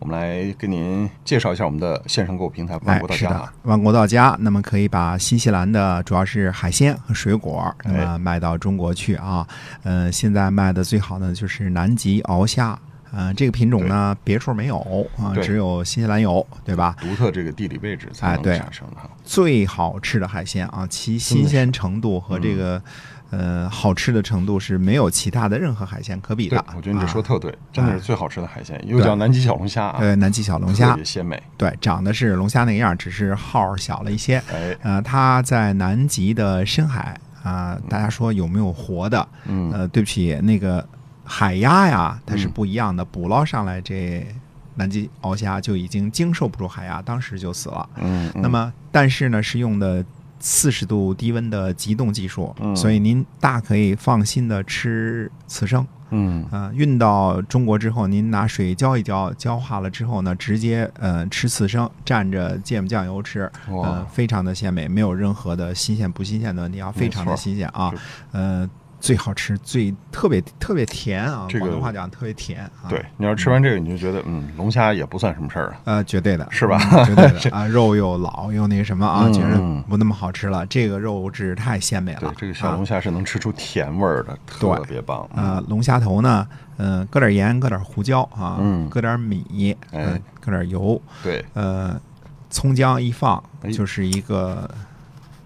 我们来跟您介绍一下我们的线上购物平台万国到家。万国到家，那么可以把新西兰的主要是海鲜和水果，那么卖到中国去啊。呃，现在卖的最好的就是南极鳌虾，呃，这个品种呢别处没有啊，只有新西兰有，对吧？独特这个地理位置才能产生的。最好吃的海鲜啊，其新鲜程度和这个。呃，好吃的程度是没有其他的任何海鲜可比的。我觉得你这说特对，真的是最好吃的海鲜，又叫南极小龙虾啊。对，南极小龙虾特别鲜美。对，长得是龙虾那个样，只是号小了一些。哎，呃，它在南极的深海啊，大家说有没有活的？嗯，呃，对不起，那个海鸭呀，它是不一样的。捕捞上来这南极鳌虾就已经经受不住海压，当时就死了。嗯，那么但是呢，是用的。四十度低温的急冻技术，所以您大可以放心的吃刺生。嗯。啊，运到中国之后，您拿水浇一浇，浇化了之后呢，直接呃吃刺生，蘸着芥末酱油吃，呃，非常的鲜美，没有任何的新鲜不新鲜的问题啊，非常的新鲜啊，呃。最好吃，最特别特别甜啊！广东话讲特别甜啊。对，你要吃完这个，你就觉得嗯，龙虾也不算什么事儿啊。呃，绝对的，是吧？绝对的 啊，肉又老又那什么啊，觉得不那么好吃了。这个肉质太鲜美了。对，这个小龙虾是能吃出甜味儿的，特别棒。啊，龙虾头呢，嗯，搁点盐，搁点胡椒啊，嗯，搁点米，嗯，搁点油，对，呃，葱姜一放，就是一个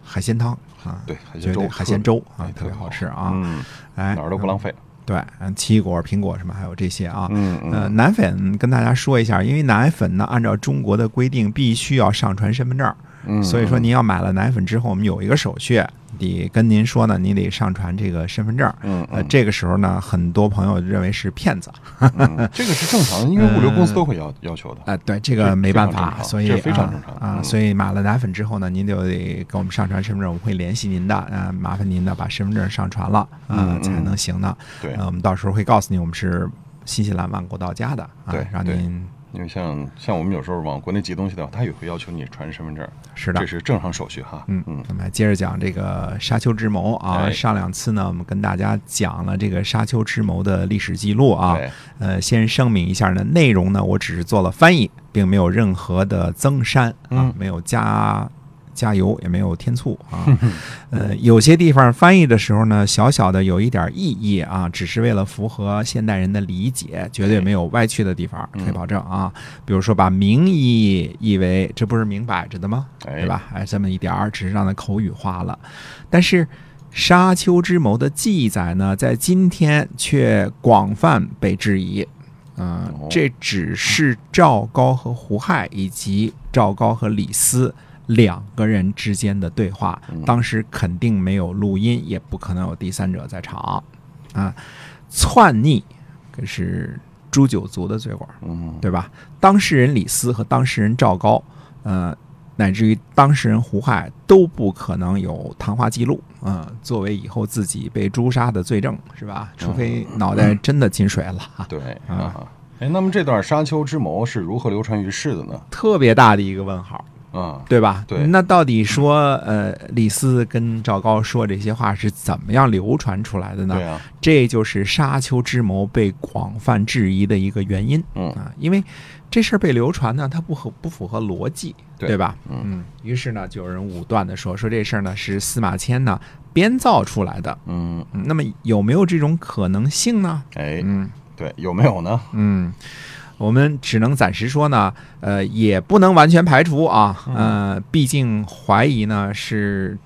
海鲜汤。啊，对，海鲜粥，海鲜粥啊，特别好吃啊！嗯，哎，哪儿都不浪费。对，嗯，奇异果、苹果什么，还有这些啊。嗯嗯。奶粉跟大家说一下，因为奶粉呢，按照中国的规定，必须要上传身份证。嗯。所以说，您要买了奶粉之后，我们有一个手续。得跟您说呢，你得上传这个身份证。嗯，呃，这个时候呢，很多朋友认为是骗子。这个是正常的，因为物流公司都会要要求的。哎，对，这个没办法，所以非常正常啊。所以买了奶粉之后呢，您就得给我们上传身份证，我们会联系您的。啊，麻烦您呢把身份证上传了，啊，才能行呢。对，我们到时候会告诉你，我们是新西兰万国到家的。对，让您。因为像像我们有时候往国内寄东西的话，他也会要求你传身份证，是的，这是正常手续哈。嗯嗯，我们来接着讲这个沙丘之谋啊。上两次呢，我们跟大家讲了这个沙丘之谋的历史记录啊。呃，先声明一下呢，内容呢，我只是做了翻译，并没有任何的增删啊，没有加。加油也没有添醋啊，呃，有些地方翻译的时候呢，小小的有一点意义啊，只是为了符合现代人的理解，绝对没有歪曲的地方，可以保证啊。比如说把名医译为，这不是明摆着的吗？对吧？哎，这么一点儿，只是让它口语化了。但是沙丘之谋的记载呢，在今天却广泛被质疑。嗯，这只是赵高和胡亥以及赵高和李斯。两个人之间的对话，当时肯定没有录音，也不可能有第三者在场，啊，篡逆可是诛九族的罪过，嗯，对吧？当事人李斯和当事人赵高，呃，乃至于当事人胡亥都不可能有谈话记录，嗯，作为以后自己被诛杀的罪证，是吧？除非脑袋真的进水了，对啊，哎，那么这段沙丘之谋是如何流传于世的呢？特别大的一个问号。啊，对吧？对，那到底说，呃，李斯跟赵高说这些话是怎么样流传出来的呢？对啊，这就是沙丘之谋被广泛质疑的一个原因。嗯啊，因为这事儿被流传呢，它不合不符合逻辑，对吧？嗯，于是呢，就有人武断的说，说这事儿呢是司马迁呢编造出来的。嗯，那么有没有这种可能性呢？哎，嗯，对，有没有呢？嗯。我们只能暂时说呢，呃，也不能完全排除啊，呃，毕竟怀疑呢是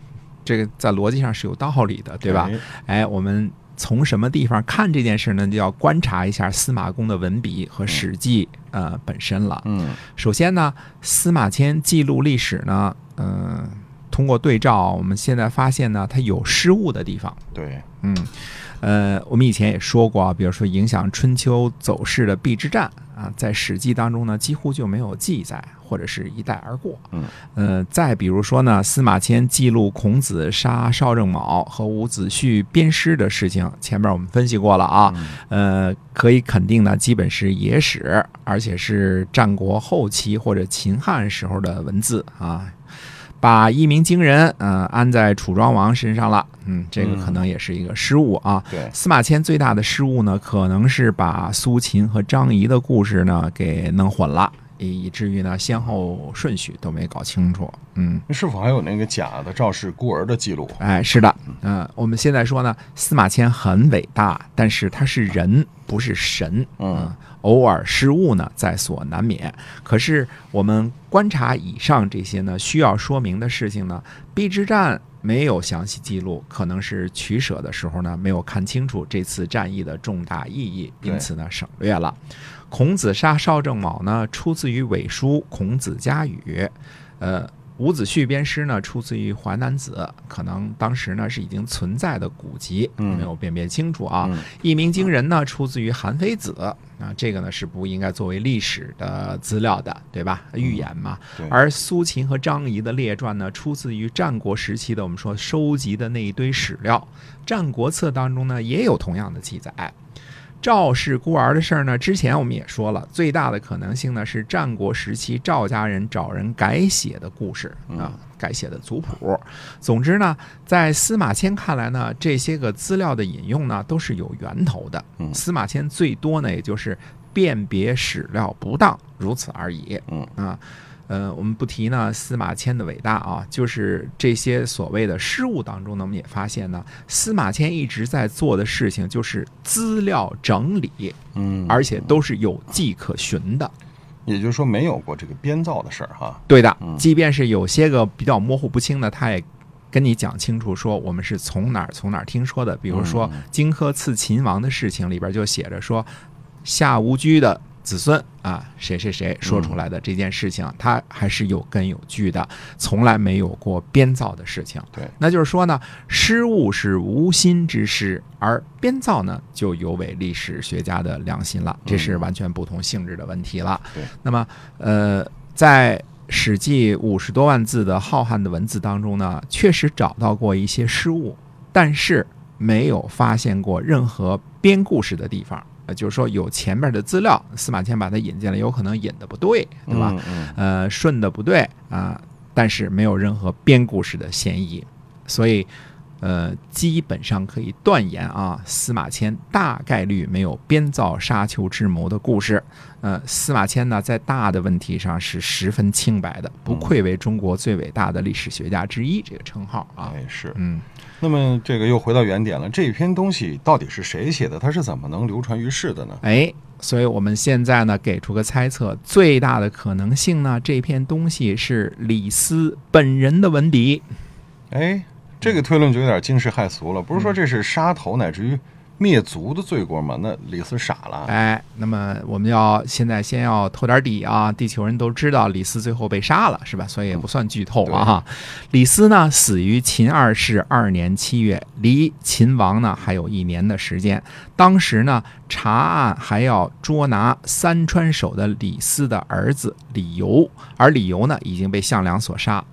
这个在逻辑上是有道理的，对吧？哎，我们从什么地方看这件事呢？就要观察一下司马公的文笔和《史记》呃本身了。嗯，首先呢，司马迁记录历史呢，嗯。通过对照，我们现在发现呢，它有失误的地方。对，嗯。呃，我们以前也说过啊，比如说影响春秋走势的邲之战啊，在《史记》当中呢，几乎就没有记载，或者是一带而过。嗯，呃，再比如说呢，司马迁记录孔子杀邵正卯和伍子胥鞭尸的事情，前面我们分析过了啊。呃，可以肯定呢，基本是野史，而且是战国后期或者秦汉时候的文字啊。把一鸣惊人，嗯，安在楚庄王身上了，嗯，这个可能也是一个失误啊。对，司马迁最大的失误呢，可能是把苏秦和张仪的故事呢给弄混了，以以至于呢先后顺序都没搞清楚。嗯，是否还有那个假的赵氏孤儿的记录？哎，是的，嗯，我们现在说呢，司马迁很伟大，但是他是人，不是神，嗯。偶尔失误呢，在所难免。可是我们观察以上这些呢，需要说明的事情呢，邲之战没有详细记录，可能是取舍的时候呢，没有看清楚这次战役的重大意义，因此呢，省略了。孔子杀邵正卯呢，出自于伪书《孔子家语》，呃。伍子胥鞭尸呢，出自于《淮南子》，可能当时呢是已经存在的古籍，没有辨别清楚啊。一鸣惊人呢，出自于《韩非子》，啊，这个呢是不应该作为历史的资料的，对吧？预言嘛。而苏秦和张仪的列传呢，出自于战国时期的我们说收集的那一堆史料，《战国策》当中呢也有同样的记载。赵氏孤儿的事儿呢，之前我们也说了，最大的可能性呢是战国时期赵家人找人改写的故事啊，改写的族谱。总之呢，在司马迁看来呢，这些个资料的引用呢都是有源头的。司马迁最多呢也就是辨别史料不当，如此而已。嗯啊。呃，我们不提呢，司马迁的伟大啊，就是这些所谓的失误当中呢，我们也发现呢，司马迁一直在做的事情就是资料整理，嗯，而且都是有迹可循的，也就是说没有过这个编造的事儿哈。对的，即便是有些个比较模糊不清的，他也跟你讲清楚，说我们是从哪儿从哪儿听说的，比如说荆轲刺秦王的事情里边就写着说夏无居的。子孙啊，谁谁谁说出来的这件事情，他还是有根有据的，从来没有过编造的事情。对，那就是说呢，失误是无心之失，而编造呢，就有违历史学家的良心了，这是完全不同性质的问题了。对，那么呃，在《史记》五十多万字的浩瀚的文字当中呢，确实找到过一些失误，但是没有发现过任何编故事的地方。呃，就是说有前面的资料，司马迁把他引进来，有可能引的不对，对吧？呃，顺的不对啊，但是没有任何编故事的嫌疑，所以，呃，基本上可以断言啊，司马迁大概率没有编造沙丘之谋的故事。呃，司马迁呢，在大的问题上是十分清白的，不愧为中国最伟大的历史学家之一这个称号啊。哎，是，嗯。那么这个又回到原点了，这篇东西到底是谁写的？它是怎么能流传于世的呢？哎，所以我们现在呢给出个猜测，最大的可能性呢，这篇东西是李斯本人的文笔。哎，这个推论就有点惊世骇俗了，不是说这是杀头，乃至于。灭族的罪过吗？那李斯傻了。哎，那么我们要现在先要透点底啊！地球人都知道李斯最后被杀了，是吧？所以也不算剧透了哈。李斯呢，死于秦二世二年七月，离秦王呢还有一年的时间。当时呢，查案还要捉拿三川守的李斯的儿子李由，而李由呢已经被项梁所杀。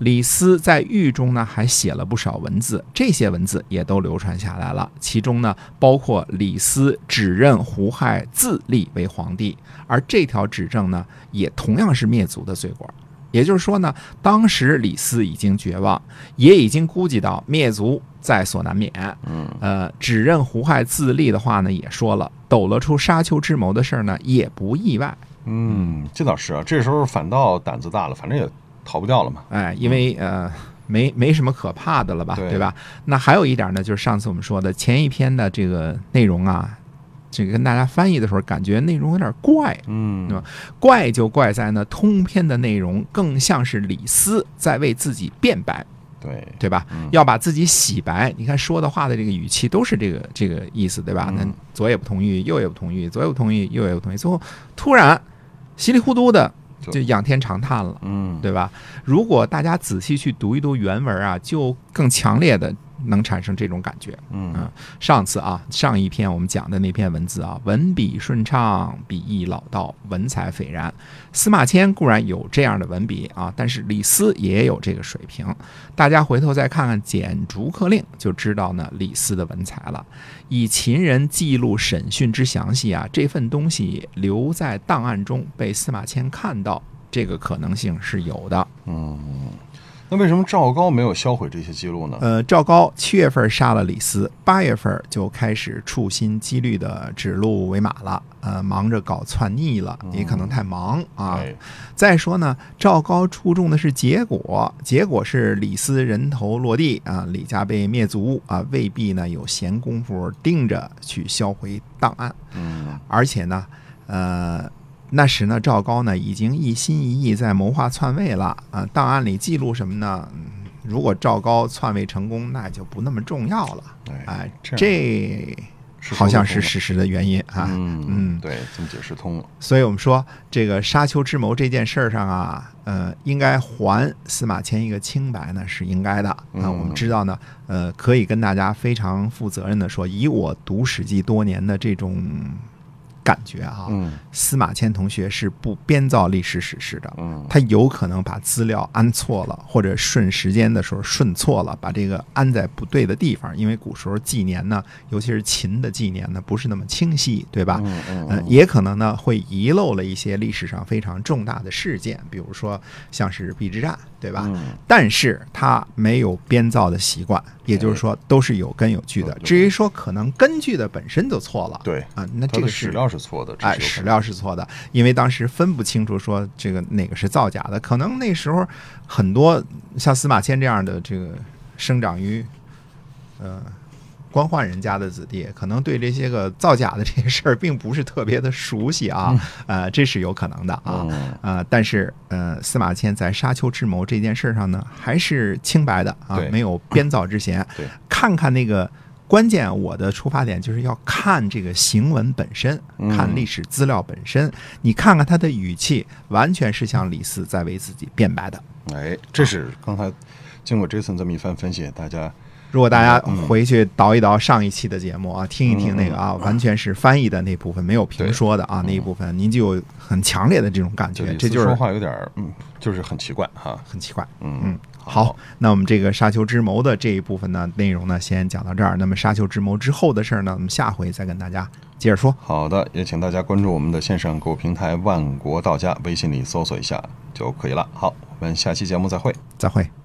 李斯在狱中呢，还写了不少文字，这些文字也都流传下来了。其中呢，包括李斯指认胡亥自立为皇帝，而这条指证呢，也同样是灭族的罪过。也就是说呢，当时李斯已经绝望，也已经估计到灭族在所难免。嗯，呃，指认胡亥自立的话呢，也说了，抖了出沙丘之谋的事儿呢，也不意外。嗯，这倒是啊，这时候反倒胆子大了，反正也。逃不掉了嘛？哎，因为呃，没没什么可怕的了吧，对吧？那还有一点呢，就是上次我们说的前一篇的这个内容啊，这个跟大家翻译的时候，感觉内容有点怪，嗯，对吧？怪就怪在呢，通篇的内容更像是李斯在为自己辩白，对对吧？要把自己洗白。你看说的话的这个语气都是这个这个意思，对吧？那左也不同意，右也不同意，左也不同意，右也不同意，最后突然稀里糊涂的。就仰天长叹了，嗯，对吧？如果大家仔细去读一读原文啊，就更强烈的。能产生这种感觉，嗯，上次啊，上一篇我们讲的那篇文字啊，文笔顺畅，笔意老道，文采斐然。司马迁固然有这样的文笔啊，但是李斯也有这个水平。大家回头再看看《简逐客令》，就知道呢李斯的文采了。以秦人记录审讯之详细啊，这份东西留在档案中被司马迁看到，这个可能性是有的。嗯。那为什么赵高没有销毁这些记录呢？呃，赵高七月份杀了李斯，八月份就开始处心积虑的指鹿为马了，呃，忙着搞篡逆了，也可能太忙啊。再说呢，赵高注重的是结果，结果是李斯人头落地啊，李家被灭族啊，未必呢有闲工夫盯着去销毁档案。嗯，而且呢，呃。那时呢，赵高呢已经一心一意在谋划篡位了啊。档案里记录什么呢？如果赵高篡位成功，那就不那么重要了。哎，这好像是事实的原因啊。嗯嗯，对，这么解释通了。所以我们说，这个沙丘之谋这件事上啊，呃，应该还司马迁一个清白呢，是应该的。啊，我们知道呢，呃，可以跟大家非常负责任的说，以我读《史记》多年的这种。感觉啊，司马迁同学是不编造历史史实的，他有可能把资料安错了，或者顺时间的时候顺错了，把这个安在不对的地方。因为古时候纪年呢，尤其是秦的纪年呢，不是那么清晰，对吧？嗯也可能呢会遗漏了一些历史上非常重大的事件，比如说像是邲之战，对吧？但是他没有编造的习惯，也就是说都是有根有据的。至于说可能根据的本身就错了，对啊，那这个史料。是错的，哎，史料是错的，因为当时分不清楚说这个哪个是造假的，可能那时候很多像司马迁这样的这个生长于呃官宦人家的子弟，可能对这些个造假的这些事儿并不是特别的熟悉啊，呃，这是有可能的啊，呃，但是呃，司马迁在沙丘之谋这件事上呢，还是清白的啊，没有编造之嫌。看看那个。关键，我的出发点就是要看这个行文本身，看历史资料本身。你看看他的语气，完全是像李斯在为自己辩白的。哎，这是刚才经过 Jason 这么一番分析，大家如果大家回去倒一倒上一期的节目啊，听一听那个啊，完全是翻译的那部分，没有评说的啊那一部分，您就有很强烈的这种感觉。这就是说话有点嗯，就是很奇怪哈，很奇怪。嗯嗯。好，那我们这个沙丘之谋的这一部分呢，内容呢，先讲到这儿。那么沙丘之谋之后的事儿呢，我们下回再跟大家接着说。好的，也请大家关注我们的线上购物平台“万国到家”，微信里搜索一下就可以了。好，我们下期节目再会，再会。